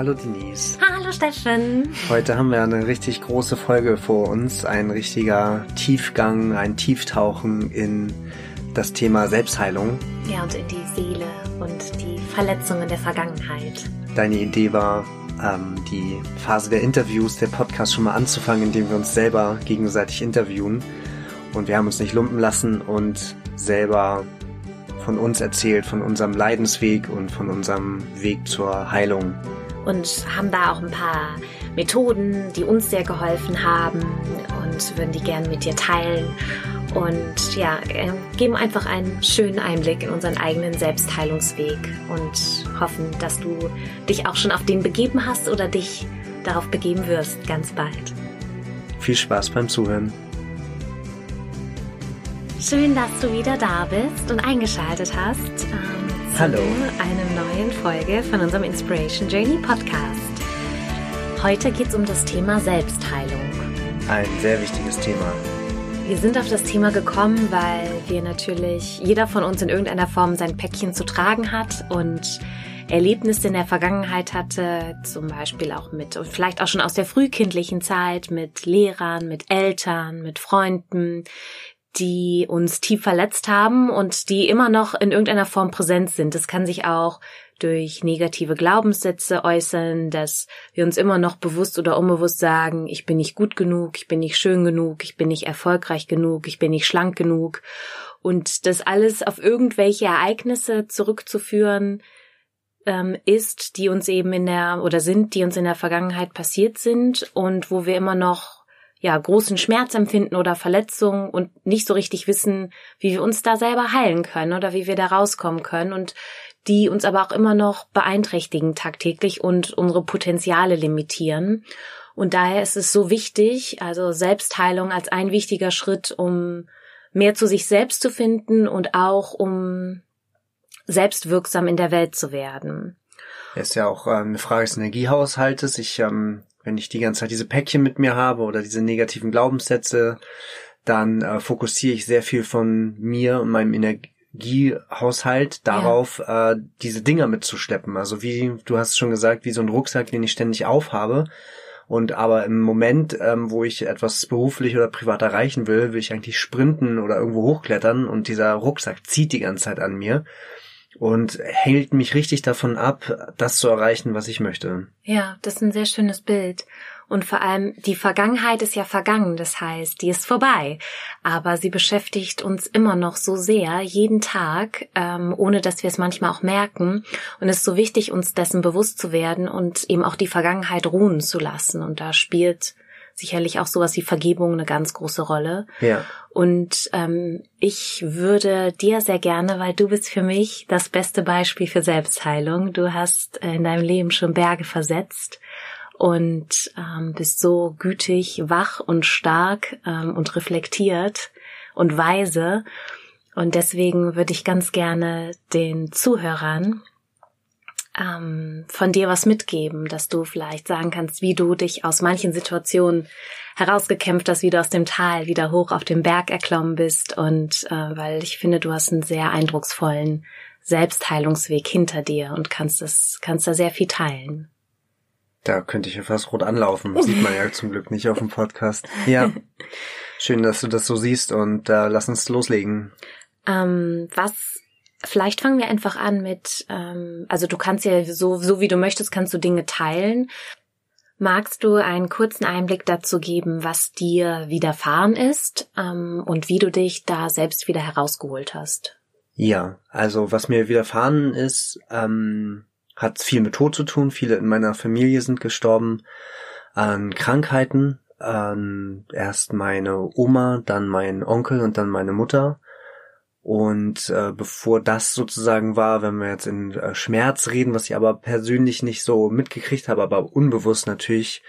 Hallo Denise. Hallo Steffen. Heute haben wir eine richtig große Folge vor uns. Ein richtiger Tiefgang, ein Tieftauchen in das Thema Selbstheilung. Ja, und in die Seele und die Verletzungen der Vergangenheit. Deine Idee war, ähm, die Phase der Interviews, der Podcast schon mal anzufangen, indem wir uns selber gegenseitig interviewen. Und wir haben uns nicht lumpen lassen und selber von uns erzählt, von unserem Leidensweg und von unserem Weg zur Heilung und haben da auch ein paar Methoden, die uns sehr geholfen haben und würden die gerne mit dir teilen und ja, äh, geben einfach einen schönen Einblick in unseren eigenen Selbstheilungsweg und hoffen, dass du dich auch schon auf den begeben hast oder dich darauf begeben wirst ganz bald. Viel Spaß beim Zuhören. Schön, dass du wieder da bist und eingeschaltet hast. Hallo. einer neuen Folge von unserem Inspiration Journey Podcast. Heute geht es um das Thema Selbstheilung. Ein sehr wichtiges Thema. Wir sind auf das Thema gekommen, weil wir natürlich, jeder von uns in irgendeiner Form sein Päckchen zu tragen hat und Erlebnisse in der Vergangenheit hatte, zum Beispiel auch mit, und vielleicht auch schon aus der frühkindlichen Zeit, mit Lehrern, mit Eltern, mit Freunden, die uns tief verletzt haben und die immer noch in irgendeiner Form präsent sind. Das kann sich auch durch negative Glaubenssätze äußern, dass wir uns immer noch bewusst oder unbewusst sagen, ich bin nicht gut genug, ich bin nicht schön genug, ich bin nicht erfolgreich genug, ich bin nicht schlank genug. Und das alles auf irgendwelche Ereignisse zurückzuführen, ähm, ist, die uns eben in der oder sind, die uns in der Vergangenheit passiert sind und wo wir immer noch ja, großen Schmerz empfinden oder Verletzungen und nicht so richtig wissen, wie wir uns da selber heilen können oder wie wir da rauskommen können und die uns aber auch immer noch beeinträchtigen tagtäglich und unsere Potenziale limitieren. Und daher ist es so wichtig, also Selbstheilung als ein wichtiger Schritt, um mehr zu sich selbst zu finden und auch um selbstwirksam in der Welt zu werden. Es ist ja auch ähm, eine Frage des Energiehaushaltes. Ich ähm, wenn ich die ganze Zeit diese Päckchen mit mir habe oder diese negativen Glaubenssätze, dann äh, fokussiere ich sehr viel von mir und meinem Energiehaushalt darauf, ja. äh, diese Dinger mitzuschleppen. Also wie, du hast schon gesagt, wie so ein Rucksack, den ich ständig aufhabe. Und aber im Moment, ähm, wo ich etwas beruflich oder privat erreichen will, will ich eigentlich sprinten oder irgendwo hochklettern und dieser Rucksack zieht die ganze Zeit an mir und hält mich richtig davon ab, das zu erreichen, was ich möchte. Ja, das ist ein sehr schönes Bild. Und vor allem, die Vergangenheit ist ja vergangen, das heißt, die ist vorbei. Aber sie beschäftigt uns immer noch so sehr, jeden Tag, ähm, ohne dass wir es manchmal auch merken. Und es ist so wichtig, uns dessen bewusst zu werden und eben auch die Vergangenheit ruhen zu lassen. Und da spielt sicherlich auch sowas wie Vergebung eine ganz große Rolle. Ja. Und ähm, ich würde dir sehr gerne, weil du bist für mich das beste Beispiel für Selbstheilung. Du hast äh, in deinem Leben schon Berge versetzt und ähm, bist so gütig, wach und stark ähm, und reflektiert und weise. Und deswegen würde ich ganz gerne den Zuhörern ähm, von dir was mitgeben, dass du vielleicht sagen kannst, wie du dich aus manchen Situationen herausgekämpft hast, wie du aus dem Tal wieder hoch auf den Berg erklommen bist und äh, weil ich finde, du hast einen sehr eindrucksvollen Selbstheilungsweg hinter dir und kannst das, kannst da sehr viel teilen. Da könnte ich ja fast rot anlaufen. Sieht man ja zum Glück nicht auf dem Podcast. Ja. Schön, dass du das so siehst und äh, lass uns loslegen. Ähm, was Vielleicht fangen wir einfach an mit, ähm, also du kannst ja so, so wie du möchtest, kannst du Dinge teilen. Magst du einen kurzen Einblick dazu geben, was dir widerfahren ist ähm, und wie du dich da selbst wieder herausgeholt hast? Ja, also was mir widerfahren ist, ähm, hat viel mit Tod zu tun. Viele in meiner Familie sind gestorben an Krankheiten. Ähm, erst meine Oma, dann mein Onkel und dann meine Mutter. Und äh, bevor das sozusagen war, wenn wir jetzt in äh, Schmerz reden, was ich aber persönlich nicht so mitgekriegt habe, aber unbewusst natürlich,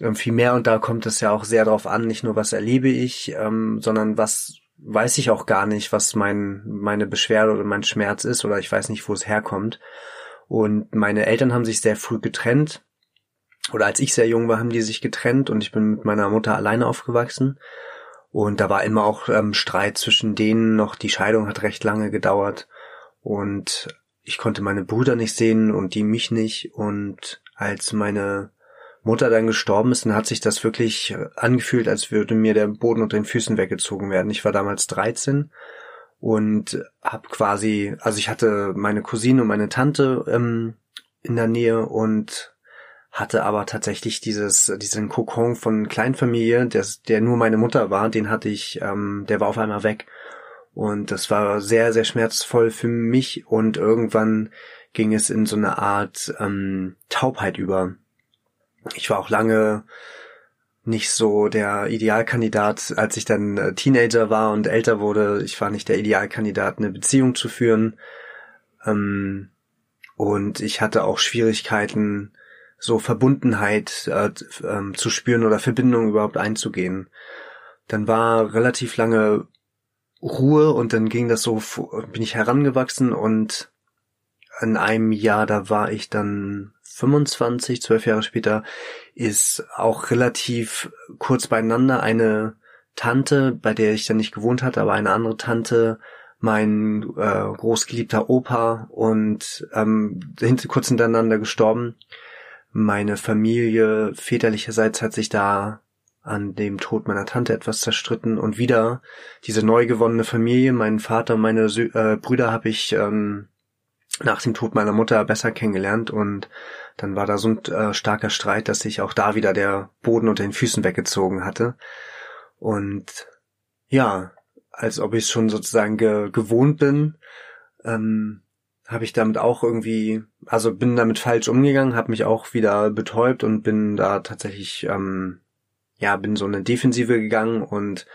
ähm, viel mehr und da kommt es ja auch sehr drauf an, nicht nur was erlebe ich, ähm, sondern was weiß ich auch gar nicht, was mein meine Beschwerde oder mein Schmerz ist oder ich weiß nicht, wo es herkommt. Und meine Eltern haben sich sehr früh getrennt oder als ich sehr jung war, haben die sich getrennt und ich bin mit meiner Mutter alleine aufgewachsen. Und da war immer auch ähm, Streit zwischen denen noch. Die Scheidung hat recht lange gedauert und ich konnte meine Brüder nicht sehen und die mich nicht. Und als meine Mutter dann gestorben ist, dann hat sich das wirklich angefühlt, als würde mir der Boden unter den Füßen weggezogen werden. Ich war damals 13 und habe quasi, also ich hatte meine Cousine und meine Tante ähm, in der Nähe und hatte aber tatsächlich dieses diesen Kokon von Kleinfamilie, der, der nur meine Mutter war, den hatte ich, ähm, der war auf einmal weg und das war sehr sehr schmerzvoll für mich und irgendwann ging es in so eine Art ähm, Taubheit über. Ich war auch lange nicht so der Idealkandidat, als ich dann äh, Teenager war und älter wurde. Ich war nicht der Idealkandidat, eine Beziehung zu führen. Ähm, und ich hatte auch Schwierigkeiten, so Verbundenheit äh, ähm, zu spüren oder Verbindung überhaupt einzugehen. Dann war relativ lange Ruhe und dann ging das so, bin ich herangewachsen und in einem Jahr, da war ich dann 25, zwölf Jahre später, ist auch relativ kurz beieinander eine Tante, bei der ich dann nicht gewohnt hatte, aber eine andere Tante, mein äh, großgeliebter Opa und ähm, kurz hintereinander gestorben. Meine Familie väterlicherseits hat sich da an dem Tod meiner Tante etwas zerstritten und wieder diese neu gewonnene Familie, meinen Vater, meine Sü äh, Brüder habe ich ähm, nach dem Tod meiner Mutter besser kennengelernt und dann war da so ein äh, starker Streit, dass sich auch da wieder der Boden unter den Füßen weggezogen hatte. Und ja, als ob ich schon sozusagen ge gewohnt bin, ähm, habe ich damit auch irgendwie, also bin damit falsch umgegangen, habe mich auch wieder betäubt und bin da tatsächlich, ähm, ja, bin so eine Defensive gegangen und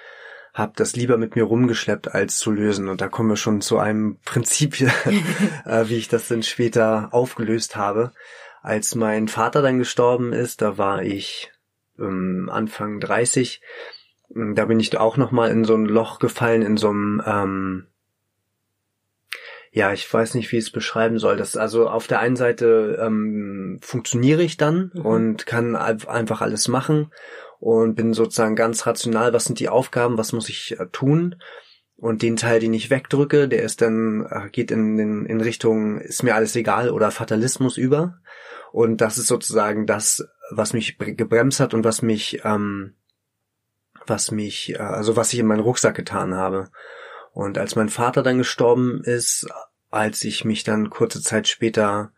habe das lieber mit mir rumgeschleppt, als zu lösen. Und da kommen wir schon zu einem Prinzip, äh, wie ich das dann später aufgelöst habe. Als mein Vater dann gestorben ist, da war ich ähm, Anfang 30, da bin ich auch nochmal in so ein Loch gefallen, in so einem, ähm, ja, ich weiß nicht, wie ich es beschreiben soll. Das also auf der einen Seite ähm, funktioniere ich dann mhm. und kann einfach alles machen und bin sozusagen ganz rational, was sind die Aufgaben, was muss ich äh, tun. Und den Teil, den ich wegdrücke, der ist dann, äh, geht in, in, in Richtung, ist mir alles egal oder Fatalismus über. Und das ist sozusagen das, was mich gebremst hat und was mich, ähm, was mich, äh, also was ich in meinen Rucksack getan habe. Und als mein Vater dann gestorben ist, als ich mich dann kurze Zeit später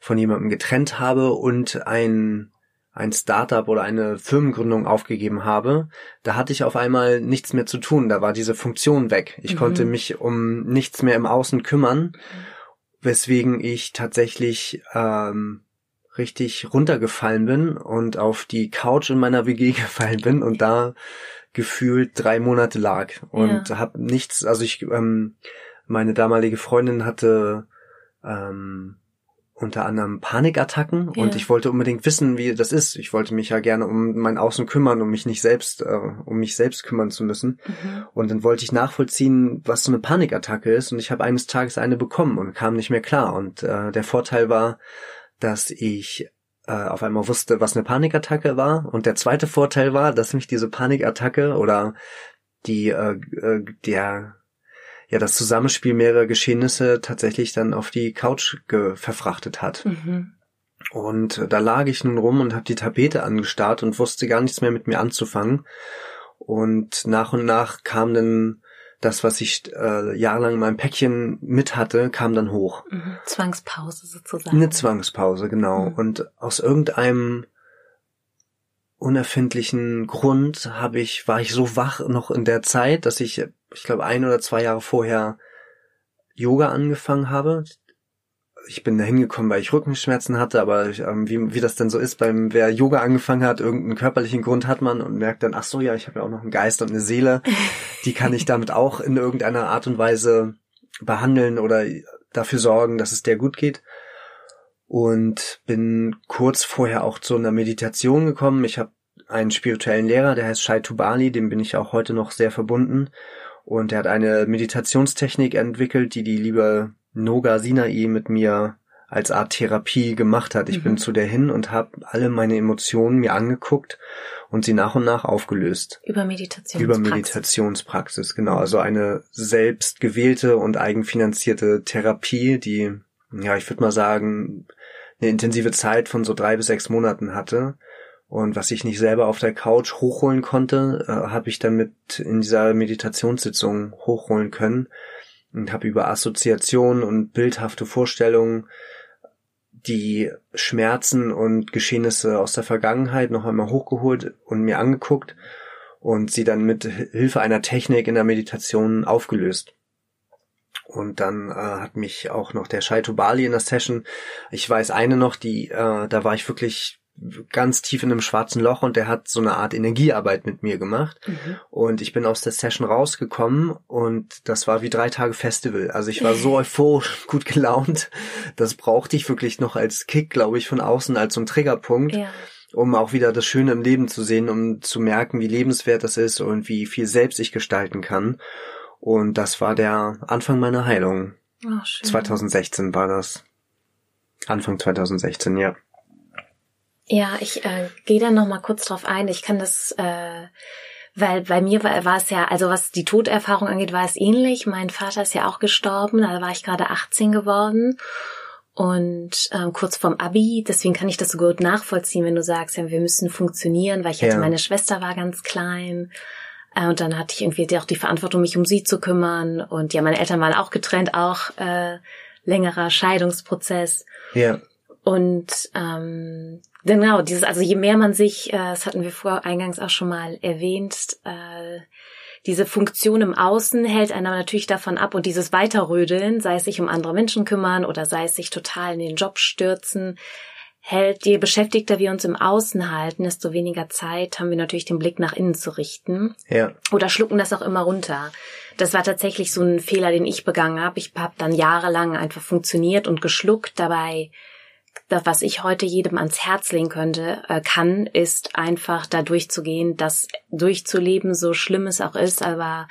von jemandem getrennt habe und ein ein Startup oder eine Firmengründung aufgegeben habe, da hatte ich auf einmal nichts mehr zu tun. Da war diese Funktion weg. Ich mhm. konnte mich um nichts mehr im Außen kümmern, weswegen ich tatsächlich ähm, richtig runtergefallen bin und auf die Couch in meiner WG gefallen bin und da gefühlt drei Monate lag und ja. habe nichts. Also ich, ähm, meine damalige Freundin hatte ähm, unter anderem Panikattacken ja. und ich wollte unbedingt wissen, wie das ist. Ich wollte mich ja gerne um mein Außen kümmern, um mich nicht selbst, äh, um mich selbst kümmern zu müssen. Mhm. Und dann wollte ich nachvollziehen, was so eine Panikattacke ist. Und ich habe eines Tages eine bekommen und kam nicht mehr klar. Und äh, der Vorteil war, dass ich äh, auf einmal wusste, was eine Panikattacke war. Und der zweite Vorteil war, dass mich diese Panikattacke oder die äh, äh der ja das Zusammenspiel mehrerer Geschehnisse tatsächlich dann auf die Couch verfrachtet hat. Mhm. Und da lag ich nun rum und habe die Tapete angestarrt und wusste gar nichts mehr mit mir anzufangen. Und nach und nach kam dann das, was ich äh, jahrelang in meinem Päckchen mit hatte, kam dann hoch. Mhm. Zwangspause sozusagen. Eine Zwangspause, genau. Mhm. Und aus irgendeinem unerfindlichen Grund habe ich, war ich so wach noch in der Zeit, dass ich, ich glaube, ein oder zwei Jahre vorher Yoga angefangen habe. Ich bin da hingekommen, weil ich Rückenschmerzen hatte, aber ähm, wie, wie das denn so ist, beim wer Yoga angefangen hat, irgendeinen körperlichen Grund hat man und merkt dann, ach so, ja, ich habe ja auch noch einen Geist und eine Seele, die kann ich damit auch in irgendeiner Art und Weise behandeln oder dafür sorgen, dass es der gut geht und bin kurz vorher auch zu einer Meditation gekommen. Ich habe einen spirituellen Lehrer, der heißt Shai Tubali, dem bin ich auch heute noch sehr verbunden. Und er hat eine Meditationstechnik entwickelt, die die liebe Noga Sinai mit mir als Art Therapie gemacht hat. Ich mhm. bin zu der hin und habe alle meine Emotionen mir angeguckt und sie nach und nach aufgelöst. Über Meditationspraxis. Über Meditationspraxis, genau. Also eine selbst gewählte und eigenfinanzierte Therapie, die, ja, ich würde mal sagen, eine intensive Zeit von so drei bis sechs Monaten hatte. Und was ich nicht selber auf der Couch hochholen konnte, äh, habe ich dann mit in dieser Meditationssitzung hochholen können und habe über Assoziationen und bildhafte Vorstellungen die Schmerzen und Geschehnisse aus der Vergangenheit noch einmal hochgeholt und mir angeguckt und sie dann mit Hilfe einer Technik in der Meditation aufgelöst. Und dann äh, hat mich auch noch der Shaito Bali in der Session, ich weiß eine noch, die, äh, da war ich wirklich ganz tief in einem schwarzen Loch und der hat so eine Art Energiearbeit mit mir gemacht. Mhm. Und ich bin aus der Session rausgekommen und das war wie drei Tage Festival. Also ich war so euphorisch, gut gelaunt. Das brauchte ich wirklich noch als Kick, glaube ich, von außen, als so ein Triggerpunkt. Ja. Um auch wieder das Schöne im Leben zu sehen, um zu merken, wie lebenswert das ist und wie viel selbst ich gestalten kann. Und das war der Anfang meiner Heilung. Schön. 2016 war das. Anfang 2016, ja. Ja, ich äh, gehe da noch mal kurz drauf ein. Ich kann das, äh, weil bei mir war, war es ja, also was die Toderfahrung angeht, war es ähnlich. Mein Vater ist ja auch gestorben, da war ich gerade 18 geworden und ähm, kurz vorm Abi. Deswegen kann ich das so gut nachvollziehen, wenn du sagst, ja, wir müssen funktionieren, weil ich hatte, ja. meine Schwester war ganz klein. Äh, und dann hatte ich irgendwie auch die Verantwortung, mich um sie zu kümmern. Und ja, meine Eltern waren auch getrennt, auch äh, längerer Scheidungsprozess. Ja. Und ähm, genau, dieses, also je mehr man sich, äh, das hatten wir vor eingangs auch schon mal erwähnt, äh, diese Funktion im Außen hält einer natürlich davon ab und dieses Weiterrödeln, sei es sich um andere Menschen kümmern oder sei es sich total in den Job stürzen, hält, je beschäftigter wir uns im Außen halten, desto weniger Zeit haben wir natürlich den Blick nach innen zu richten. Ja. Oder schlucken das auch immer runter. Das war tatsächlich so ein Fehler, den ich begangen habe. Ich habe dann jahrelang einfach funktioniert und geschluckt. Dabei das, was ich heute jedem ans Herz legen könnte, äh, kann, ist einfach da durchzugehen, das durchzuleben, so schlimm es auch ist, aber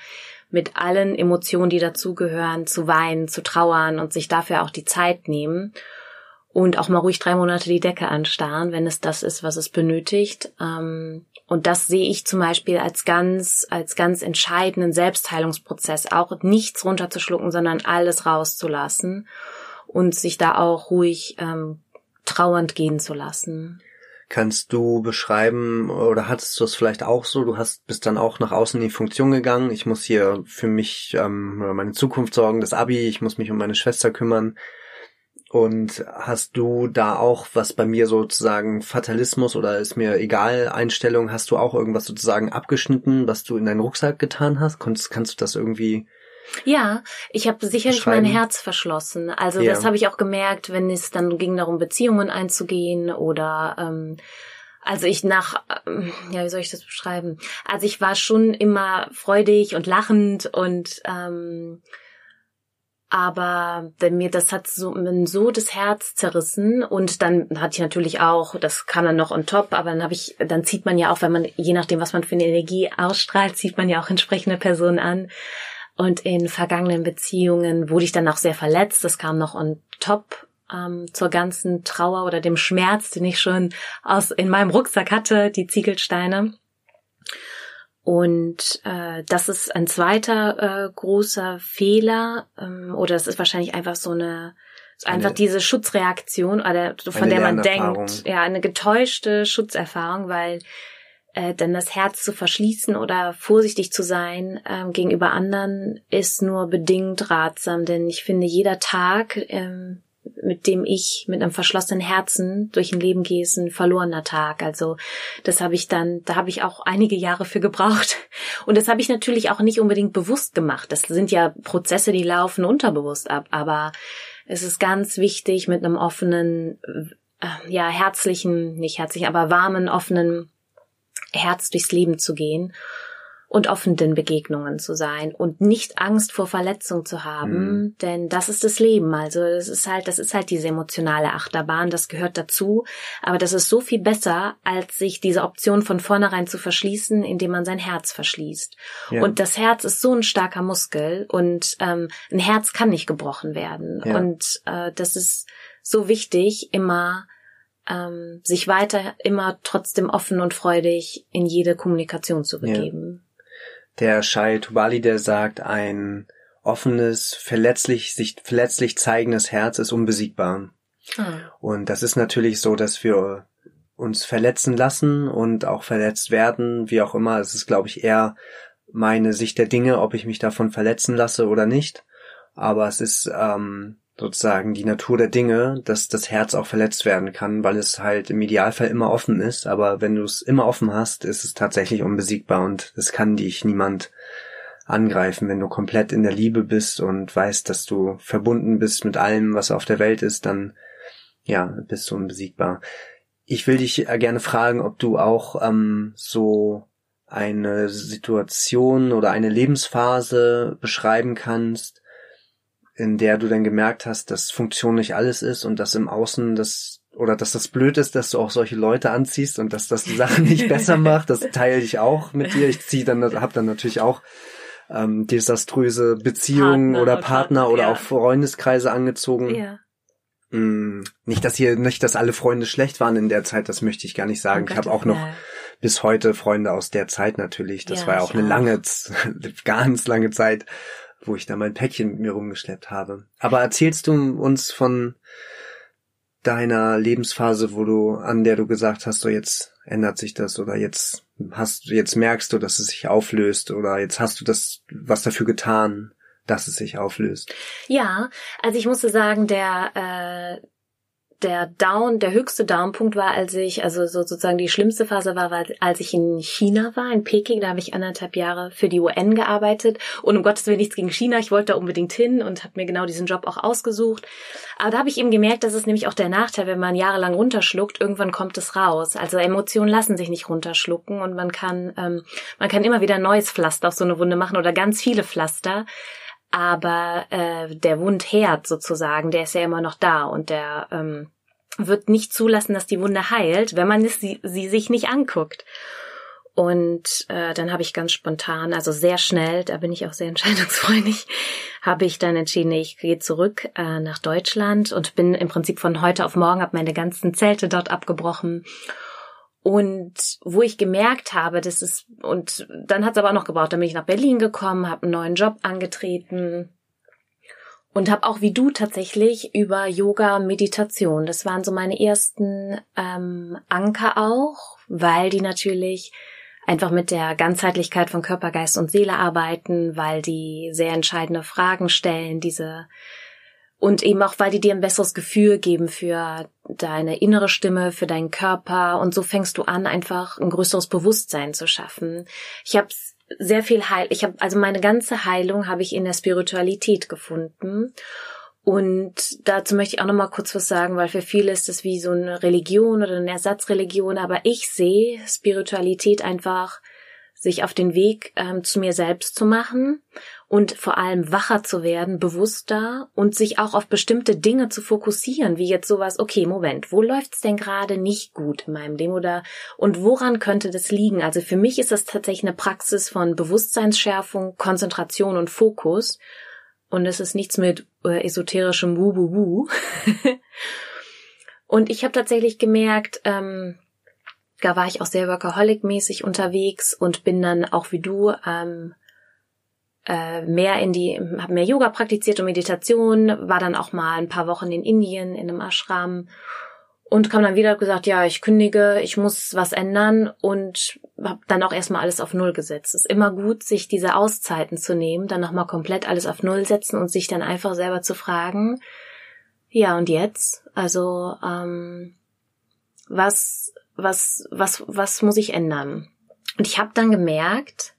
mit allen Emotionen, die dazugehören, zu weinen, zu trauern und sich dafür auch die Zeit nehmen und auch mal ruhig drei Monate die Decke anstarren, wenn es das ist, was es benötigt. Ähm, und das sehe ich zum Beispiel als ganz, als ganz entscheidenden Selbstheilungsprozess, auch nichts runterzuschlucken, sondern alles rauszulassen und sich da auch ruhig ähm, trauernd gehen zu lassen. Kannst du beschreiben oder hattest du es vielleicht auch so? Du hast bist dann auch nach außen in die Funktion gegangen. Ich muss hier für mich ähm, meine Zukunft sorgen, das Abi. Ich muss mich um meine Schwester kümmern. Und hast du da auch was bei mir sozusagen Fatalismus oder ist mir egal Einstellung? Hast du auch irgendwas sozusagen abgeschnitten, was du in deinen Rucksack getan hast? Kannst, kannst du das irgendwie ja, ich habe sicherlich mein Herz verschlossen. Also ja. das habe ich auch gemerkt, wenn es dann ging darum, Beziehungen einzugehen oder ähm, also ich nach, ähm, ja, wie soll ich das beschreiben? Also ich war schon immer freudig und lachend und ähm, aber wenn mir das hat so, so das Herz zerrissen und dann hatte ich natürlich auch, das kam dann noch on top, aber dann habe ich, dann zieht man ja auch, wenn man, je nachdem, was man für eine Energie ausstrahlt, zieht man ja auch entsprechende Personen an. Und in vergangenen Beziehungen wurde ich dann auch sehr verletzt. Das kam noch on top ähm, zur ganzen Trauer oder dem Schmerz, den ich schon aus in meinem Rucksack hatte, die Ziegelsteine. Und äh, das ist ein zweiter äh, großer Fehler, ähm, oder es ist wahrscheinlich einfach so eine, einfach eine, diese Schutzreaktion, oder von der man denkt, ja, eine getäuschte Schutzerfahrung, weil äh, denn das Herz zu verschließen oder vorsichtig zu sein ähm, gegenüber anderen ist nur bedingt ratsam, denn ich finde, jeder Tag, ähm, mit dem ich mit einem verschlossenen Herzen durch ein Leben gehe, ist ein verlorener Tag. Also das habe ich dann, da habe ich auch einige Jahre für gebraucht. Und das habe ich natürlich auch nicht unbedingt bewusst gemacht. Das sind ja Prozesse, die laufen unterbewusst ab. Aber es ist ganz wichtig, mit einem offenen, äh, ja, herzlichen, nicht herzlich, aber warmen, offenen Herz durchs Leben zu gehen. und offen den Begegnungen zu sein und nicht Angst vor Verletzung zu haben, mhm. denn das ist das Leben. Also das ist halt, das ist halt diese emotionale Achterbahn, das gehört dazu. Aber das ist so viel besser, als sich diese Option von vornherein zu verschließen, indem man sein Herz verschließt. Ja. Und das Herz ist so ein starker Muskel und ähm, ein Herz kann nicht gebrochen werden. Ja. Und äh, das ist so wichtig, immer ähm, sich weiter immer trotzdem offen und freudig in jede Kommunikation zu begeben. Ja. Der Shai Tubali, der sagt, ein offenes, verletzlich, sich verletzlich zeigendes Herz ist unbesiegbar. Ah. Und das ist natürlich so, dass wir uns verletzen lassen und auch verletzt werden, wie auch immer. Es ist, glaube ich, eher meine Sicht der Dinge, ob ich mich davon verletzen lasse oder nicht. Aber es ist ähm, sozusagen die Natur der Dinge, dass das Herz auch verletzt werden kann, weil es halt im Idealfall immer offen ist. Aber wenn du es immer offen hast, ist es tatsächlich unbesiegbar und es kann dich niemand angreifen, wenn du komplett in der Liebe bist und weißt, dass du verbunden bist mit allem, was auf der Welt ist, dann ja, bist du unbesiegbar. Ich will dich gerne fragen, ob du auch ähm, so eine Situation oder eine Lebensphase beschreiben kannst, in der du dann gemerkt hast, dass Funktion nicht alles ist und dass im Außen das oder dass das blöd ist, dass du auch solche Leute anziehst und dass das die Sachen nicht besser macht, das teile ich auch mit dir. Ich ziehe dann, hab dann natürlich auch ähm, desaströse Beziehungen Partner, oder Partner, Partner oder ja. auch Freundeskreise angezogen. Ja. Mm, nicht, dass hier, nicht, dass alle Freunde schlecht waren in der Zeit, das möchte ich gar nicht sagen. Oh ich habe auch noch bis heute Freunde aus der Zeit natürlich. Das ja, war ja auch eine auch. lange, ganz lange Zeit wo ich da mein Päckchen mit mir rumgeschleppt habe. Aber erzählst du uns von deiner Lebensphase, wo du, an der du gesagt hast, so jetzt ändert sich das oder jetzt hast du, jetzt merkst du, dass es sich auflöst oder jetzt hast du das, was dafür getan, dass es sich auflöst? Ja, also ich musste sagen, der, äh, der Down, der höchste Downpunkt war, als ich, also sozusagen die schlimmste Phase war, war, als ich in China war, in Peking, da habe ich anderthalb Jahre für die UN gearbeitet und um Gottes Willen nichts gegen China, ich wollte da unbedingt hin und habe mir genau diesen Job auch ausgesucht. Aber da habe ich eben gemerkt, das ist nämlich auch der Nachteil, wenn man jahrelang runterschluckt, irgendwann kommt es raus. Also Emotionen lassen sich nicht runterschlucken und man kann, ähm, man kann immer wieder ein neues Pflaster auf so eine Wunde machen oder ganz viele Pflaster aber äh, der Wundherd sozusagen, der ist ja immer noch da und der ähm, wird nicht zulassen, dass die Wunde heilt, wenn man es, sie, sie sich nicht anguckt. Und äh, dann habe ich ganz spontan, also sehr schnell, da bin ich auch sehr entscheidungsfreudig, habe ich dann entschieden, ich gehe zurück äh, nach Deutschland und bin im Prinzip von heute auf morgen, habe meine ganzen Zelte dort abgebrochen und wo ich gemerkt habe, das ist, und dann hat es aber auch noch gebraucht, dann bin ich nach Berlin gekommen, habe einen neuen Job angetreten und habe auch wie du tatsächlich über Yoga Meditation. Das waren so meine ersten ähm, Anker auch, weil die natürlich einfach mit der Ganzheitlichkeit von Körper, Geist und Seele arbeiten, weil die sehr entscheidende Fragen stellen, diese und eben auch, weil die dir ein besseres Gefühl geben für deine innere Stimme, für deinen Körper. Und so fängst du an, einfach ein größeres Bewusstsein zu schaffen. Ich habe sehr viel Heil, ich habe also meine ganze Heilung habe ich in der Spiritualität gefunden. Und dazu möchte ich auch noch mal kurz was sagen, weil für viele ist das wie so eine Religion oder eine Ersatzreligion, aber ich sehe Spiritualität einfach sich auf den Weg ähm, zu mir selbst zu machen und vor allem wacher zu werden, bewusster und sich auch auf bestimmte Dinge zu fokussieren, wie jetzt sowas, okay, Moment, wo läuft's denn gerade nicht gut in meinem Leben oder und woran könnte das liegen? Also für mich ist das tatsächlich eine Praxis von Bewusstseinsschärfung, Konzentration und Fokus und es ist nichts mit äh, esoterischem Wububu. und ich habe tatsächlich gemerkt, ähm, da war ich auch sehr workaholic-mäßig unterwegs und bin dann auch wie du ähm, äh, mehr in die, habe mehr Yoga praktiziert und Meditation, war dann auch mal ein paar Wochen in Indien in einem Ashram und kam dann wieder gesagt, ja, ich kündige, ich muss was ändern und habe dann auch erstmal alles auf Null gesetzt. Es ist immer gut, sich diese Auszeiten zu nehmen, dann nochmal komplett alles auf Null setzen und sich dann einfach selber zu fragen, ja, und jetzt? Also, ähm, was was, was, was muss ich ändern? Und ich habe dann gemerkt,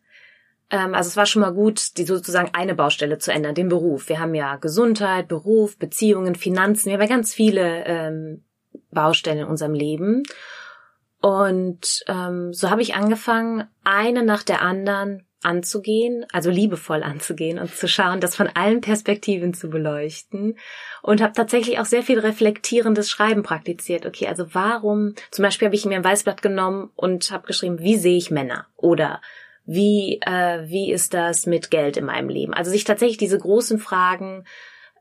also es war schon mal gut, die sozusagen eine Baustelle zu ändern, den Beruf. Wir haben ja Gesundheit, Beruf, Beziehungen, Finanzen, wir haben ja ganz viele ähm, Baustellen in unserem Leben. Und ähm, so habe ich angefangen, eine nach der anderen anzugehen, also liebevoll anzugehen und zu schauen, das von allen Perspektiven zu beleuchten und habe tatsächlich auch sehr viel reflektierendes Schreiben praktiziert. Okay, also warum, zum Beispiel habe ich mir ein Weißblatt genommen und habe geschrieben, wie sehe ich Männer oder wie, äh, wie ist das mit Geld in meinem Leben? Also sich tatsächlich diese großen Fragen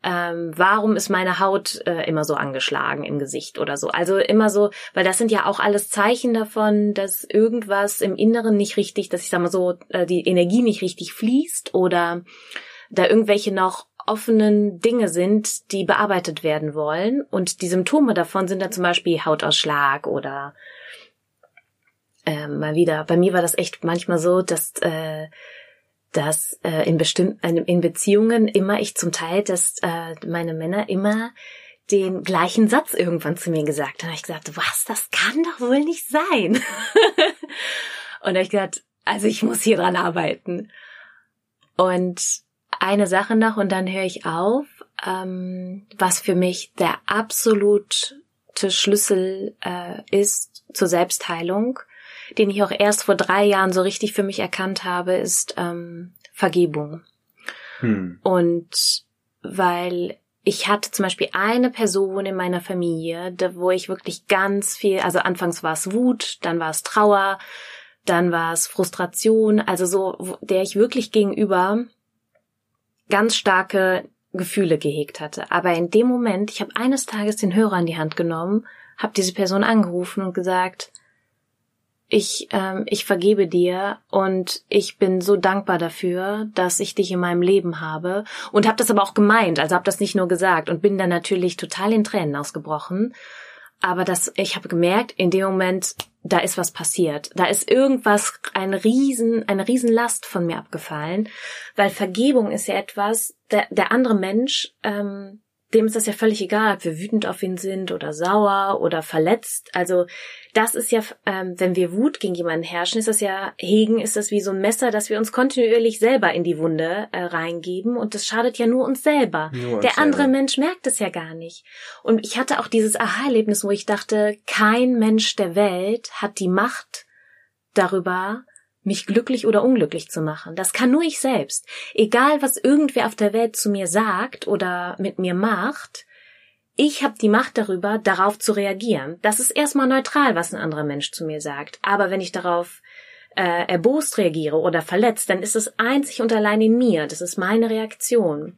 ähm, warum ist meine Haut äh, immer so angeschlagen im Gesicht oder so. Also immer so, weil das sind ja auch alles Zeichen davon, dass irgendwas im Inneren nicht richtig, dass ich sag mal so, äh, die Energie nicht richtig fließt oder da irgendwelche noch offenen Dinge sind, die bearbeitet werden wollen. Und die Symptome davon sind dann zum Beispiel Hautausschlag oder äh, mal wieder. Bei mir war das echt manchmal so, dass äh, dass äh, in bestimmten in Beziehungen immer ich zum Teil, dass äh, meine Männer immer den gleichen Satz irgendwann zu mir gesagt haben. Ich gesagt, was, das kann doch wohl nicht sein. und ich gesagt, also ich muss hier dran arbeiten. Und eine Sache noch und dann höre ich auf, ähm, was für mich der absolute Schlüssel äh, ist zur Selbstheilung den ich auch erst vor drei Jahren so richtig für mich erkannt habe, ist ähm, Vergebung. Hm. Und weil ich hatte zum Beispiel eine Person in meiner Familie, wo ich wirklich ganz viel, also anfangs war es Wut, dann war es Trauer, dann war es Frustration, also so, der ich wirklich gegenüber ganz starke Gefühle gehegt hatte. Aber in dem Moment, ich habe eines Tages den Hörer in die Hand genommen, habe diese Person angerufen und gesagt, ich, ähm, ich vergebe dir und ich bin so dankbar dafür, dass ich dich in meinem Leben habe und habe das aber auch gemeint, also habe das nicht nur gesagt und bin dann natürlich total in Tränen ausgebrochen. Aber das, ich habe gemerkt, in dem Moment, da ist was passiert. Da ist irgendwas, ein Riesen, eine Riesenlast von mir abgefallen, weil Vergebung ist ja etwas, der, der andere Mensch ähm, dem ist das ja völlig egal, ob wir wütend auf ihn sind oder sauer oder verletzt. Also das ist ja, ähm, wenn wir Wut gegen jemanden herrschen, ist das ja, hegen ist das wie so ein Messer, dass wir uns kontinuierlich selber in die Wunde äh, reingeben und das schadet ja nur uns selber. Nur Der uns andere selber. Mensch merkt es ja gar nicht. Und ich hatte auch dieses Aha-Erlebnis, wo ich dachte, kein Mensch der Welt hat die Macht darüber, mich glücklich oder unglücklich zu machen. Das kann nur ich selbst. Egal, was irgendwer auf der Welt zu mir sagt oder mit mir macht, ich habe die Macht darüber, darauf zu reagieren. Das ist erstmal neutral, was ein anderer Mensch zu mir sagt. Aber wenn ich darauf äh, erbost reagiere oder verletzt, dann ist es einzig und allein in mir. Das ist meine Reaktion.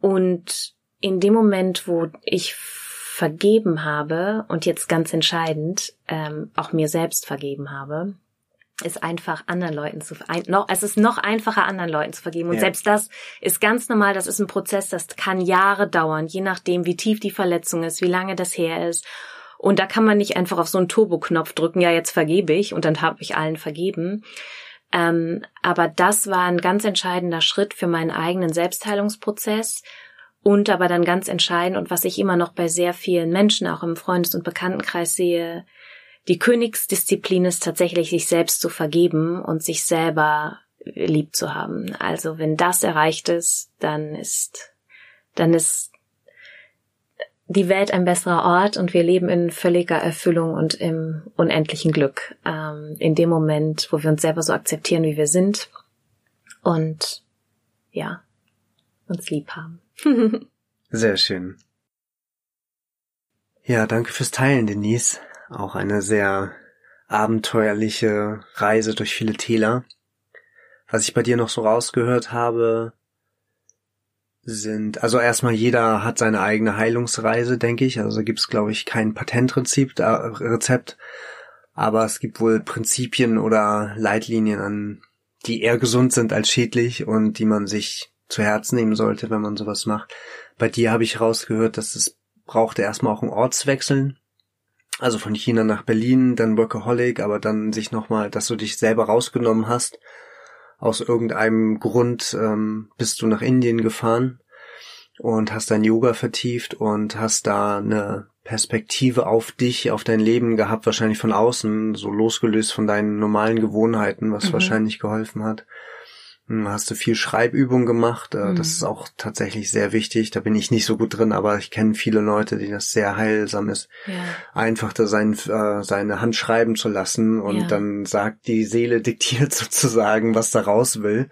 Und in dem Moment, wo ich vergeben habe und jetzt ganz entscheidend ähm, auch mir selbst vergeben habe, ist einfach anderen Leuten zu ein, noch es ist noch einfacher anderen Leuten zu vergeben. Und ja. selbst das ist ganz normal das ist ein Prozess das kann Jahre dauern je nachdem wie tief die Verletzung ist wie lange das her ist. Und da kann man nicht einfach auf so einen Turbo-Knopf drücken ja jetzt vergebe ich und dann habe ich allen vergeben. Ähm, aber das war ein ganz entscheidender Schritt für meinen eigenen Selbstheilungsprozess und aber dann ganz entscheidend und was ich immer noch bei sehr vielen Menschen auch im Freundes- und Bekanntenkreis sehe die Königsdisziplin ist tatsächlich, sich selbst zu vergeben und sich selber lieb zu haben. Also wenn das erreicht ist, dann ist, dann ist die Welt ein besserer Ort und wir leben in völliger Erfüllung und im unendlichen Glück. Ähm, in dem Moment, wo wir uns selber so akzeptieren, wie wir sind und ja, uns lieb haben. Sehr schön. Ja, danke fürs Teilen, Denise. Auch eine sehr abenteuerliche Reise durch viele Täler. Was ich bei dir noch so rausgehört habe, sind, also erstmal jeder hat seine eigene Heilungsreise, denke ich. Also gibt's, glaube ich, kein Patentrezept, äh, Rezept, aber es gibt wohl Prinzipien oder Leitlinien, an die eher gesund sind als schädlich und die man sich zu Herzen nehmen sollte, wenn man sowas macht. Bei dir habe ich rausgehört, dass es brauchte erstmal auch ein Ortswechseln, also von China nach Berlin, dann Workaholic, aber dann sich nochmal, dass du dich selber rausgenommen hast. Aus irgendeinem Grund ähm, bist du nach Indien gefahren und hast dein Yoga vertieft und hast da eine Perspektive auf dich, auf dein Leben gehabt, wahrscheinlich von außen, so losgelöst von deinen normalen Gewohnheiten, was mhm. wahrscheinlich geholfen hat. Hm, hast du viel Schreibübung gemacht? Mhm. Das ist auch tatsächlich sehr wichtig. Da bin ich nicht so gut drin, aber ich kenne viele Leute, die das sehr heilsam ist. Ja. Einfach da sein, äh, seine Hand schreiben zu lassen und ja. dann sagt die Seele diktiert sozusagen, was da raus will.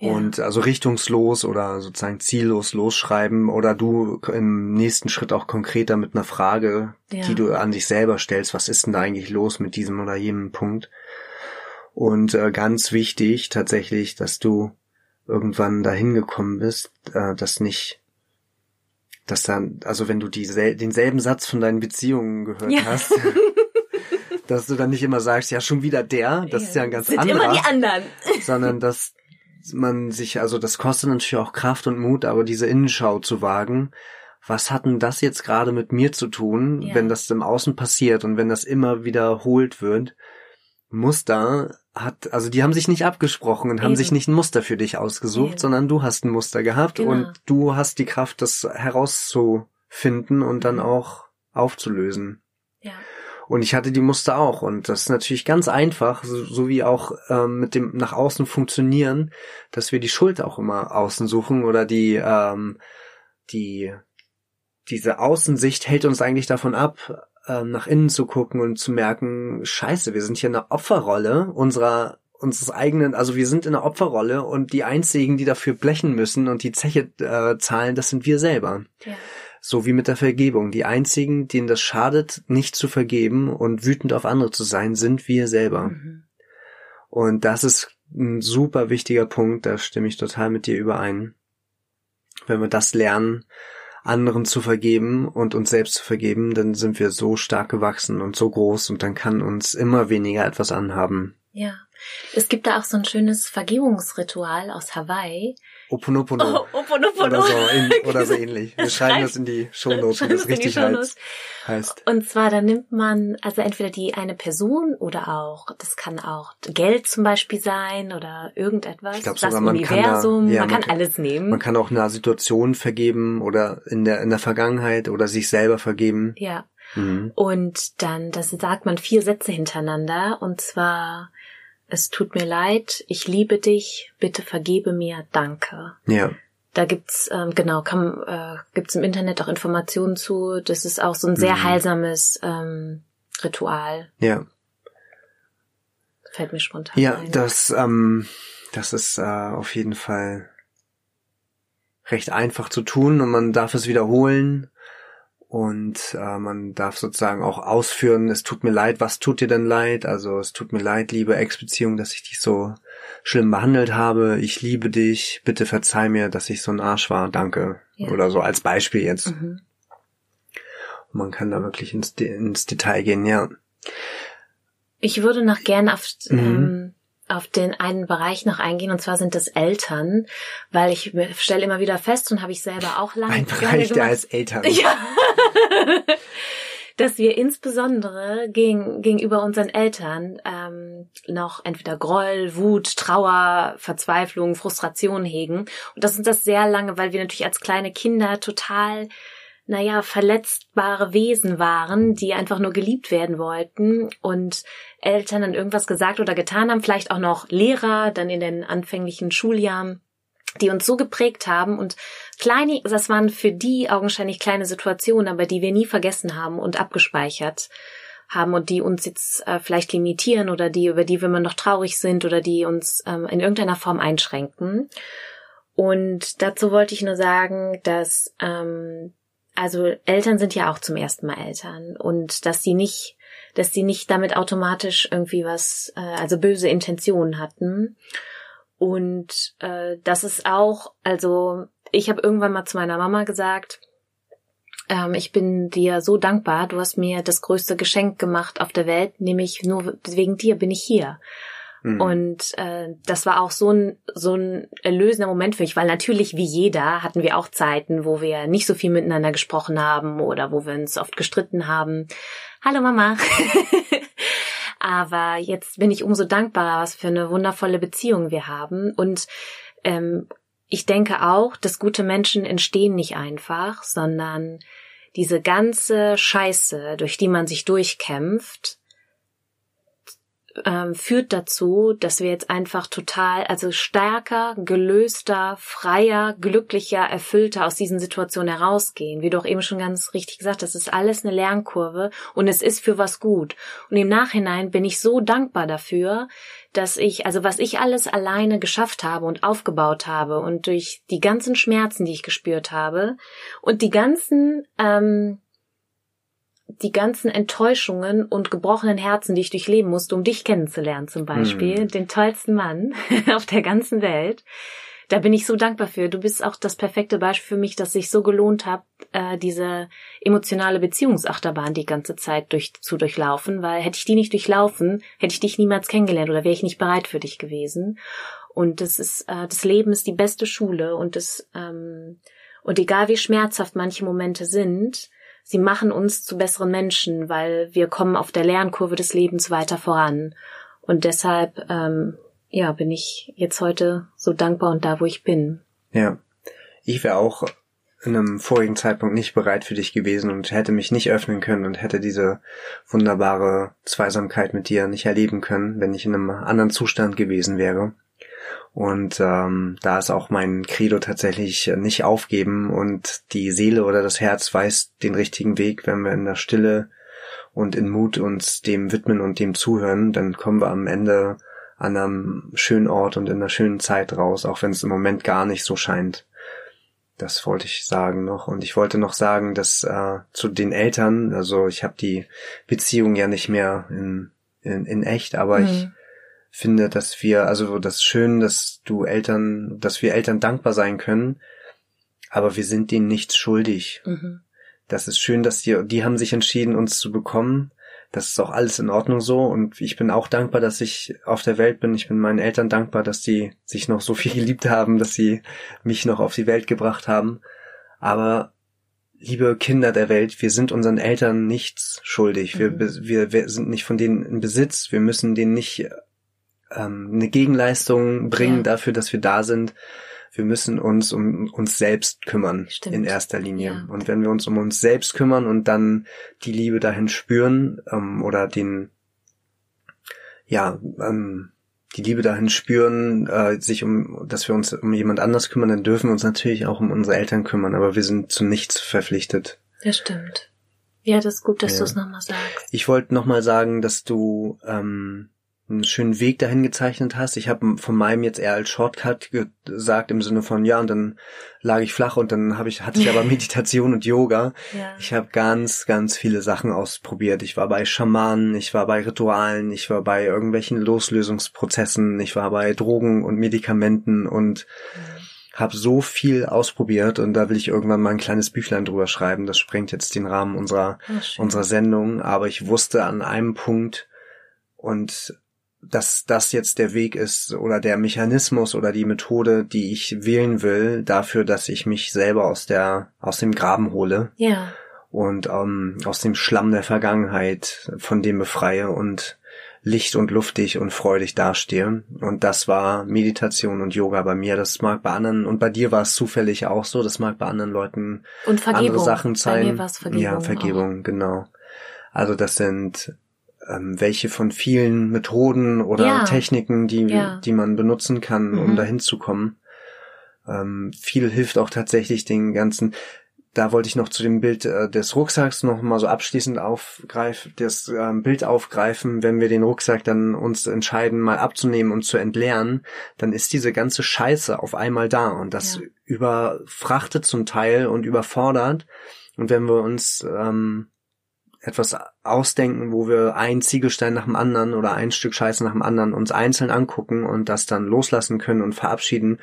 Ja. Und also richtungslos oder sozusagen ziellos losschreiben oder du im nächsten Schritt auch konkreter mit einer Frage, die du an dich selber stellst, was ist denn da eigentlich los mit diesem oder jenem Punkt? Und äh, ganz wichtig tatsächlich, dass du irgendwann dahin gekommen bist, äh, dass nicht, dass dann, also wenn du die, denselben Satz von deinen Beziehungen gehört ja. hast, dass du dann nicht immer sagst, ja schon wieder der, das ja, ist ja ein ganz anderer, immer die anderen. sondern dass man sich, also das kostet natürlich auch Kraft und Mut, aber diese Innenschau zu wagen, was hat denn das jetzt gerade mit mir zu tun, ja. wenn das im Außen passiert und wenn das immer wiederholt wird? Muster hat, also die haben sich nicht abgesprochen und Eben. haben sich nicht ein Muster für dich ausgesucht, Eben. sondern du hast ein Muster gehabt genau. und du hast die Kraft, das herauszufinden und dann mhm. auch aufzulösen. Ja. Und ich hatte die Muster auch und das ist natürlich ganz einfach, so, so wie auch ähm, mit dem nach außen funktionieren, dass wir die Schuld auch immer außen suchen oder die ähm, die diese Außensicht hält uns eigentlich davon ab, ähm, nach innen zu gucken und zu merken, scheiße, wir sind hier in der Opferrolle unserer unseres eigenen, also wir sind in der Opferrolle und die einzigen, die dafür blechen müssen und die Zeche äh, zahlen, das sind wir selber. Ja. So wie mit der Vergebung. Die einzigen, denen das schadet, nicht zu vergeben und wütend auf andere zu sein, sind wir selber. Mhm. Und das ist ein super wichtiger Punkt, da stimme ich total mit dir überein. Wenn wir das lernen, anderen zu vergeben und uns selbst zu vergeben, dann sind wir so stark gewachsen und so groß und dann kann uns immer weniger etwas anhaben. Ja. Es gibt da auch so ein schönes Vergebungsritual aus Hawaii. Oponopono. Oh, Oponopono. Oder so, in, oder so ähnlich. Wir schreiben das in die Shownotes, wie das richtig heißt, heißt. Und zwar, da nimmt man also entweder die eine Person oder auch, das kann auch Geld zum Beispiel sein oder irgendetwas. Ich glaube sogar, man Universum, kann da, ja, man, man kann alles nehmen. Man kann auch eine Situation vergeben oder in der, in der Vergangenheit oder sich selber vergeben. Ja. Mhm. Und dann, das sagt man vier Sätze hintereinander und zwar, es tut mir leid, ich liebe dich, bitte vergebe mir, danke. Ja. Da gibt's ähm, genau, kann, äh, gibt's im Internet auch Informationen zu. Das ist auch so ein sehr mhm. heilsames ähm, Ritual. Ja. Fällt mir spontan ja, ein. Ja, das, ähm, das ist äh, auf jeden Fall recht einfach zu tun und man darf es wiederholen und äh, man darf sozusagen auch ausführen, es tut mir leid, was tut dir denn leid? Also es tut mir leid, liebe Ex-Beziehung, dass ich dich so schlimm behandelt habe. Ich liebe dich, bitte verzeih mir, dass ich so ein Arsch war, danke. Ja. Oder so als Beispiel jetzt. Mhm. Man kann da wirklich ins, ins Detail gehen, ja. Ich würde noch gerne auf mhm. ähm, auf den einen Bereich noch eingehen, und zwar sind das Eltern, weil ich stelle immer wieder fest und habe ich selber auch lange. Ein Bereich, der als Eltern. Ja. dass wir insbesondere gegen, gegenüber unseren Eltern ähm, noch entweder Groll, Wut, Trauer, Verzweiflung, Frustration hegen. Und das sind das sehr lange, weil wir natürlich als kleine Kinder total naja, verletzbare Wesen waren, die einfach nur geliebt werden wollten und Eltern dann irgendwas gesagt oder getan haben, vielleicht auch noch Lehrer, dann in den anfänglichen Schuljahren, die uns so geprägt haben und kleine, das waren für die augenscheinlich kleine Situationen, aber die wir nie vergessen haben und abgespeichert haben und die uns jetzt äh, vielleicht limitieren oder die, über die wir immer noch traurig sind oder die uns ähm, in irgendeiner Form einschränken. Und dazu wollte ich nur sagen, dass ähm, also Eltern sind ja auch zum ersten Mal Eltern und dass sie nicht, dass sie nicht damit automatisch irgendwie was, äh, also böse Intentionen hatten. Und äh, das ist auch, also ich habe irgendwann mal zu meiner Mama gesagt, ähm, ich bin dir so dankbar, du hast mir das größte Geschenk gemacht auf der Welt, nämlich nur wegen dir bin ich hier. Mhm. Und äh, das war auch so ein, so ein erlösender Moment für mich, weil natürlich wie jeder hatten wir auch Zeiten, wo wir nicht so viel miteinander gesprochen haben oder wo wir uns oft gestritten haben. Hallo Mama. Aber jetzt bin ich umso dankbarer, was für eine wundervolle Beziehung wir haben. Und ähm, ich denke auch, dass gute Menschen entstehen nicht einfach, sondern diese ganze Scheiße, durch die man sich durchkämpft, ähm, führt dazu, dass wir jetzt einfach total, also stärker, gelöster, freier, glücklicher, erfüllter aus diesen Situationen herausgehen. Wie du auch eben schon ganz richtig gesagt hast, das ist alles eine Lernkurve und es ist für was gut. Und im Nachhinein bin ich so dankbar dafür, dass ich, also was ich alles alleine geschafft habe und aufgebaut habe und durch die ganzen Schmerzen, die ich gespürt habe und die ganzen, ähm, die ganzen Enttäuschungen und gebrochenen Herzen, die ich durchleben musste, um dich kennenzulernen zum Beispiel, hm. den tollsten Mann auf der ganzen Welt. Da bin ich so dankbar für. Du bist auch das perfekte Beispiel für mich, dass sich so gelohnt hat, äh, diese emotionale Beziehungsachterbahn die ganze Zeit durch, zu durchlaufen, weil hätte ich die nicht durchlaufen, hätte ich dich niemals kennengelernt oder wäre ich nicht bereit für dich gewesen. Und das ist, äh, das Leben ist die beste Schule und das, ähm, und egal wie schmerzhaft manche Momente sind, sie machen uns zu besseren Menschen, weil wir kommen auf der Lernkurve des Lebens weiter voran. Und deshalb, ähm, ja, bin ich jetzt heute so dankbar und da, wo ich bin. Ja. Ich wäre auch in einem vorigen Zeitpunkt nicht bereit für dich gewesen und hätte mich nicht öffnen können und hätte diese wunderbare Zweisamkeit mit dir nicht erleben können, wenn ich in einem anderen Zustand gewesen wäre. Und ähm, da ist auch mein Credo tatsächlich nicht aufgeben und die Seele oder das Herz weiß den richtigen Weg, wenn wir in der Stille und in Mut uns dem widmen und dem zuhören, dann kommen wir am Ende an einem schönen Ort und in einer schönen Zeit raus, auch wenn es im Moment gar nicht so scheint. Das wollte ich sagen noch. Und ich wollte noch sagen, dass äh, zu den Eltern, also ich habe die Beziehung ja nicht mehr in, in, in echt, aber mhm. ich finde, dass wir, also das ist schön, dass du Eltern, dass wir Eltern dankbar sein können, aber wir sind denen nichts schuldig. Mhm. Das ist schön, dass die, die haben sich entschieden, uns zu bekommen. Das ist auch alles in Ordnung so und ich bin auch dankbar, dass ich auf der Welt bin. Ich bin meinen Eltern dankbar, dass die sich noch so viel geliebt haben, dass sie mich noch auf die Welt gebracht haben. Aber liebe Kinder der Welt, wir sind unseren Eltern nichts schuldig. Wir, mhm. wir, wir sind nicht von denen in Besitz. Wir müssen denen nicht ähm, eine Gegenleistung bringen ja. dafür, dass wir da sind. Wir müssen uns um uns selbst kümmern Stimmt. in erster Linie. Ja. Und wenn wir uns um uns selbst kümmern und dann die Liebe dahin spüren ähm, oder den ja ähm, die Liebe dahin spüren, äh, sich um, dass wir uns um jemand anders kümmern, dann dürfen wir uns natürlich auch um unsere Eltern kümmern, aber wir sind zu nichts verpflichtet. Das stimmt. Ja, das ist gut, dass ja. du es nochmal sagst. Ich wollte nochmal sagen, dass du ähm, einen schönen Weg dahin gezeichnet hast. Ich habe von meinem jetzt eher als Shortcut gesagt im Sinne von ja und dann lag ich flach und dann habe ich hatte ich aber Meditation und Yoga. Ja. Ich habe ganz ganz viele Sachen ausprobiert. Ich war bei Schamanen, ich war bei Ritualen, ich war bei irgendwelchen Loslösungsprozessen, ich war bei Drogen und Medikamenten und mhm. habe so viel ausprobiert und da will ich irgendwann mal ein kleines Büchlein drüber schreiben. Das sprengt jetzt den Rahmen unserer unserer Sendung, aber ich wusste an einem Punkt und dass das jetzt der Weg ist oder der Mechanismus oder die Methode, die ich wählen will, dafür, dass ich mich selber aus der aus dem Graben hole. Ja. Und ähm, aus dem Schlamm der Vergangenheit von dem befreie und licht und luftig und freudig dastehe. Und das war Meditation und Yoga bei mir. Das mag bei anderen und bei dir war es zufällig auch so. Das mag bei anderen Leuten und Vergebung. andere Sachen sein. Bei mir war es Vergebung. Ja, Vergebung, auch. genau. Also das sind ähm, welche von vielen Methoden oder ja. Techniken, die, ja. die man benutzen kann, mhm. um dahin zu kommen. Ähm, viel hilft auch tatsächlich den ganzen, da wollte ich noch zu dem Bild äh, des Rucksacks noch mal so abschließend aufgreifen, das äh, Bild aufgreifen, wenn wir den Rucksack dann uns entscheiden, mal abzunehmen und zu entleeren, dann ist diese ganze Scheiße auf einmal da und das ja. überfrachtet zum Teil und überfordert. Und wenn wir uns ähm, etwas ausdenken, wo wir ein Ziegelstein nach dem anderen oder ein Stück Scheiße nach dem anderen uns einzeln angucken und das dann loslassen können und verabschieden,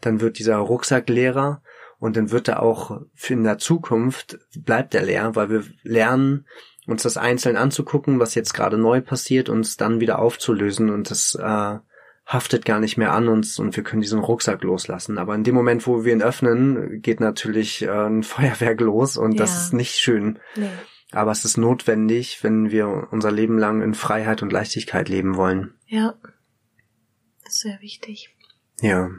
dann wird dieser Rucksack leerer und dann wird er auch in der Zukunft bleibt er leer, weil wir lernen, uns das einzeln anzugucken, was jetzt gerade neu passiert, uns dann wieder aufzulösen und das äh, haftet gar nicht mehr an uns und wir können diesen Rucksack loslassen. Aber in dem Moment, wo wir ihn öffnen, geht natürlich äh, ein Feuerwerk los und ja. das ist nicht schön. Nee. Aber es ist notwendig, wenn wir unser Leben lang in Freiheit und Leichtigkeit leben wollen. Ja. Das ist sehr wichtig. Ja.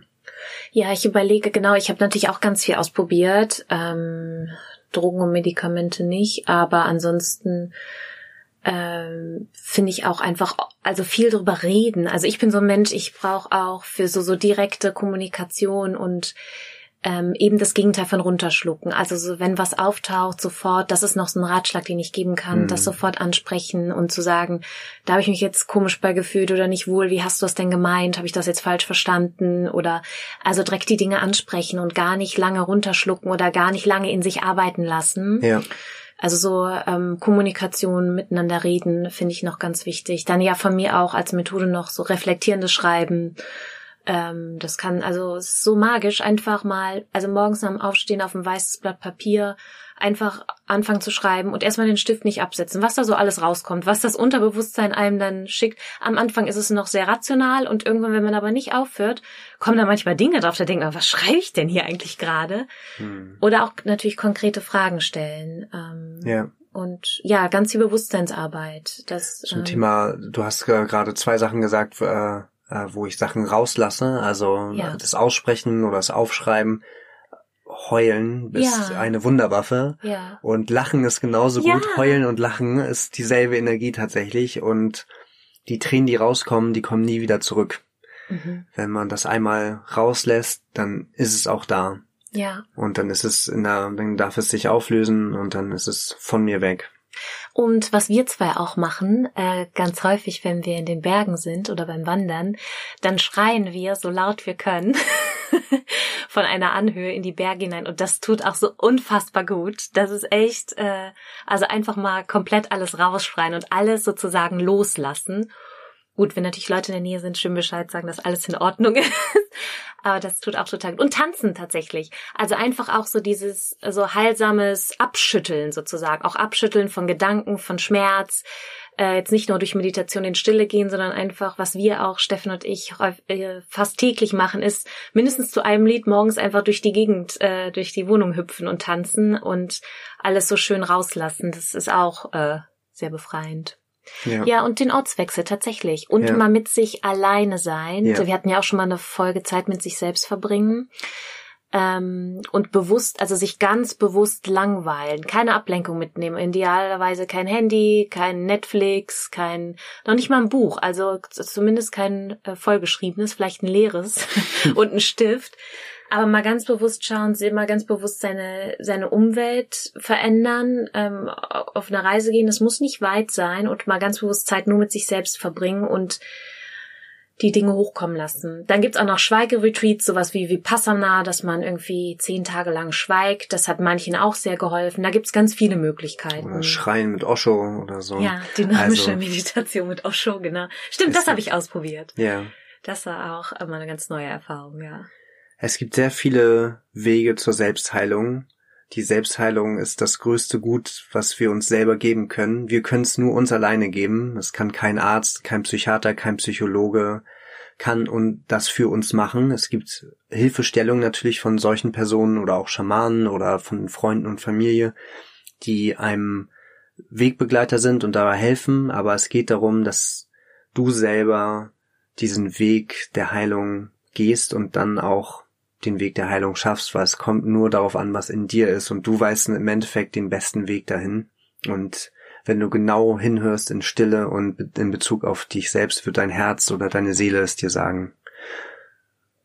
Ja, ich überlege, genau, ich habe natürlich auch ganz viel ausprobiert. Ähm, Drogen und Medikamente nicht, aber ansonsten ähm, finde ich auch einfach, also viel drüber reden. Also ich bin so ein Mensch, ich brauche auch für so, so direkte Kommunikation und ähm, eben das Gegenteil von runterschlucken. Also so, wenn was auftaucht, sofort, das ist noch so ein Ratschlag, den ich geben kann, mhm. das sofort ansprechen und zu sagen, da habe ich mich jetzt komisch bei gefühlt oder nicht wohl, wie hast du das denn gemeint, habe ich das jetzt falsch verstanden oder also direkt die Dinge ansprechen und gar nicht lange runterschlucken oder gar nicht lange in sich arbeiten lassen. Ja. Also so ähm, Kommunikation, miteinander reden, finde ich noch ganz wichtig. Dann ja von mir auch als Methode noch so reflektierendes Schreiben ähm, das kann, also es ist so magisch, einfach mal, also morgens am Aufstehen auf ein weißes Blatt Papier einfach anfangen zu schreiben und erstmal den Stift nicht absetzen, was da so alles rauskommt, was das Unterbewusstsein einem dann schickt. Am Anfang ist es noch sehr rational und irgendwann, wenn man aber nicht aufhört, kommen da manchmal Dinge drauf, da denkt man, was schreibe ich denn hier eigentlich gerade? Hm. Oder auch natürlich konkrete Fragen stellen. Ähm, ja. Und ja, ganz viel Bewusstseinsarbeit. Das, Zum ähm, Thema, du hast gerade zwei Sachen gesagt, äh, äh, wo ich Sachen rauslasse, also ja. das Aussprechen oder das Aufschreiben. Heulen ist ja. eine Wunderwaffe. Ja. Und Lachen ist genauso ja. gut. Heulen und Lachen ist dieselbe Energie tatsächlich. Und die Tränen, die rauskommen, die kommen nie wieder zurück. Mhm. Wenn man das einmal rauslässt, dann ist es auch da. Ja. Und dann ist es in der, dann darf es sich auflösen und dann ist es von mir weg. Und was wir zwei auch machen, äh, ganz häufig, wenn wir in den Bergen sind oder beim Wandern, dann schreien wir so laut wir können von einer Anhöhe in die Berge hinein. Und das tut auch so unfassbar gut. Das ist echt, äh, also einfach mal komplett alles rausschreien und alles sozusagen loslassen. Gut, wenn natürlich Leute in der Nähe sind, schön Bescheid sagen, dass alles in Ordnung ist. Aber das tut auch total gut. Und tanzen tatsächlich. Also einfach auch so dieses so heilsames Abschütteln sozusagen. Auch Abschütteln von Gedanken, von Schmerz. Äh, jetzt nicht nur durch Meditation in Stille gehen, sondern einfach, was wir auch, Steffen und ich, äh, fast täglich machen, ist mindestens zu einem Lied morgens einfach durch die Gegend, äh, durch die Wohnung hüpfen und tanzen und alles so schön rauslassen. Das ist auch äh, sehr befreiend. Ja. ja, und den Ortswechsel tatsächlich. Und ja. mal mit sich alleine sein. Ja. Wir hatten ja auch schon mal eine Folge Zeit mit sich selbst verbringen. Ähm, und bewusst, also sich ganz bewusst langweilen, keine Ablenkung mitnehmen, idealerweise kein Handy, kein Netflix, kein, noch nicht mal ein Buch, also zumindest kein äh, vollgeschriebenes, vielleicht ein leeres und ein Stift, aber mal ganz bewusst schauen, mal ganz bewusst seine, seine Umwelt verändern, ähm, auf eine Reise gehen, das muss nicht weit sein und mal ganz bewusst Zeit nur mit sich selbst verbringen und die Dinge hochkommen lassen. Dann gibt's auch noch Schweigeretreats, sowas wie Vipassana, dass man irgendwie zehn Tage lang schweigt. Das hat manchen auch sehr geholfen. Da gibt's ganz viele Möglichkeiten. Oder Schreien mit Osho oder so. Ja, dynamische also, Meditation mit Osho, genau. Stimmt, das habe ich ausprobiert. Ja. Das war auch immer eine ganz neue Erfahrung, ja. Es gibt sehr viele Wege zur Selbstheilung. Die Selbstheilung ist das größte Gut, was wir uns selber geben können. Wir können es nur uns alleine geben. Es kann kein Arzt, kein Psychiater, kein Psychologe kann und das für uns machen. Es gibt Hilfestellung natürlich von solchen Personen oder auch Schamanen oder von Freunden und Familie, die einem Wegbegleiter sind und dabei helfen. Aber es geht darum, dass du selber diesen Weg der Heilung gehst und dann auch den Weg der Heilung schaffst, weil es kommt nur darauf an, was in dir ist und du weißt im Endeffekt den besten Weg dahin. Und wenn du genau hinhörst in Stille und in Bezug auf dich selbst, wird dein Herz oder deine Seele es dir sagen.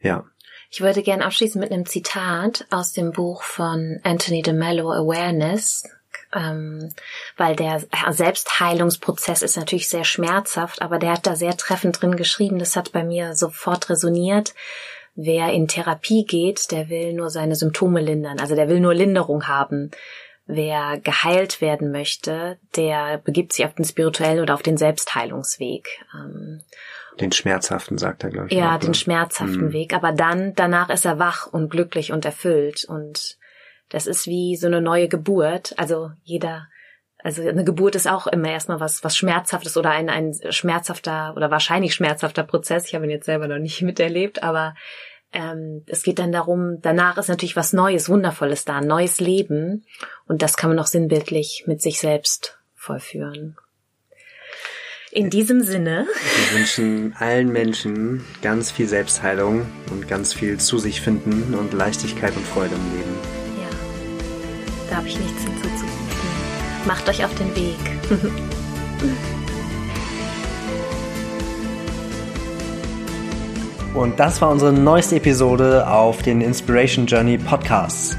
Ja. Ich würde gerne abschließen mit einem Zitat aus dem Buch von Anthony de Mello Awareness, ähm, weil der Selbstheilungsprozess ist natürlich sehr schmerzhaft, aber der hat da sehr treffend drin geschrieben. Das hat bei mir sofort resoniert. Wer in Therapie geht, der will nur seine Symptome lindern, also der will nur Linderung haben. Wer geheilt werden möchte, der begibt sich auf den spirituellen oder auf den Selbstheilungsweg. Ähm, den schmerzhaften, sagt er, glaube ich. Ja, auch, den ne? schmerzhaften mhm. Weg. Aber dann, danach ist er wach und glücklich und erfüllt. Und das ist wie so eine neue Geburt. Also jeder, also eine Geburt ist auch immer erstmal was, was Schmerzhaftes oder ein, ein schmerzhafter oder wahrscheinlich schmerzhafter Prozess. Ich habe ihn jetzt selber noch nicht miterlebt, aber ähm, es geht dann darum, danach ist natürlich was Neues, Wundervolles da, ein neues Leben. Und das kann man auch sinnbildlich mit sich selbst vollführen. In diesem Sinne. Wir wünschen allen Menschen ganz viel Selbstheilung und ganz viel zu sich finden und Leichtigkeit und Freude im Leben. Ja, da habe ich nichts hinzuzufügen. Macht euch auf den Weg. Und das war unsere neueste Episode auf den Inspiration Journey Podcasts.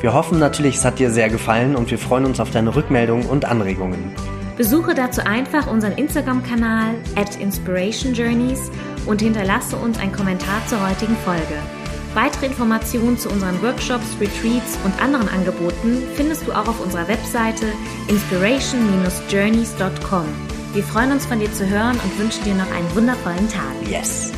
Wir hoffen natürlich, es hat dir sehr gefallen und wir freuen uns auf deine Rückmeldungen und Anregungen. Besuche dazu einfach unseren Instagram-Kanal at Inspiration Journeys und hinterlasse uns einen Kommentar zur heutigen Folge. Weitere Informationen zu unseren Workshops, Retreats und anderen Angeboten findest du auch auf unserer Webseite inspiration-journeys.com. Wir freuen uns von dir zu hören und wünschen dir noch einen wundervollen Tag. Yes!